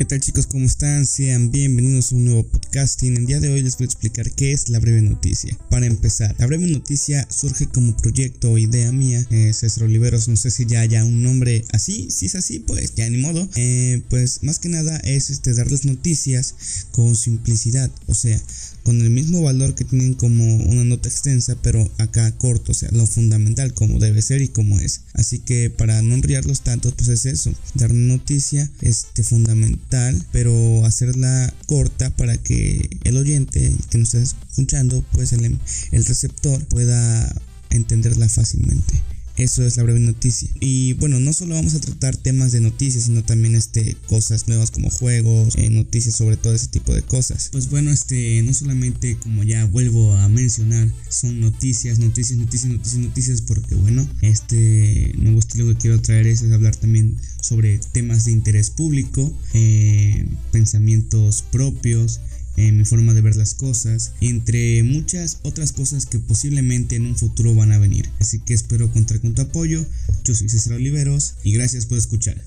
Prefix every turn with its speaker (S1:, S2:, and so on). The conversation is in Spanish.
S1: ¿Qué tal chicos? ¿Cómo están? Sean bienvenidos a un nuevo podcasting. El día de hoy les voy a explicar qué es la breve noticia. Para empezar, la breve noticia surge como proyecto o idea mía. Eh, César Oliveros, no sé si ya haya un nombre así. Si es así, pues ya ni modo. Eh, pues más que nada es este darles noticias con simplicidad. O sea, con el mismo valor que tienen como una nota extensa, pero acá corto, o sea, lo fundamental como debe ser y como es. Así que para no enriarlos tanto, pues es eso, dar noticia este fundamental, pero hacerla corta para que el oyente que nos está escuchando, pues el, el receptor pueda entenderla fácilmente. Eso es la breve noticia. Y bueno, no solo vamos a tratar temas de noticias, sino también este, cosas nuevas como juegos, eh, noticias sobre todo ese tipo de cosas. Pues bueno, este, no solamente como ya vuelvo a mencionar, son noticias, noticias, noticias, noticias, noticias, porque bueno, este nuevo estilo que quiero traer es, hablar también sobre temas de interés público, eh, pensamientos propios, en mi forma de ver las cosas, entre muchas otras cosas que posiblemente en un futuro van a venir. Así que espero contar con tu apoyo. Yo soy César Oliveros y gracias por escuchar.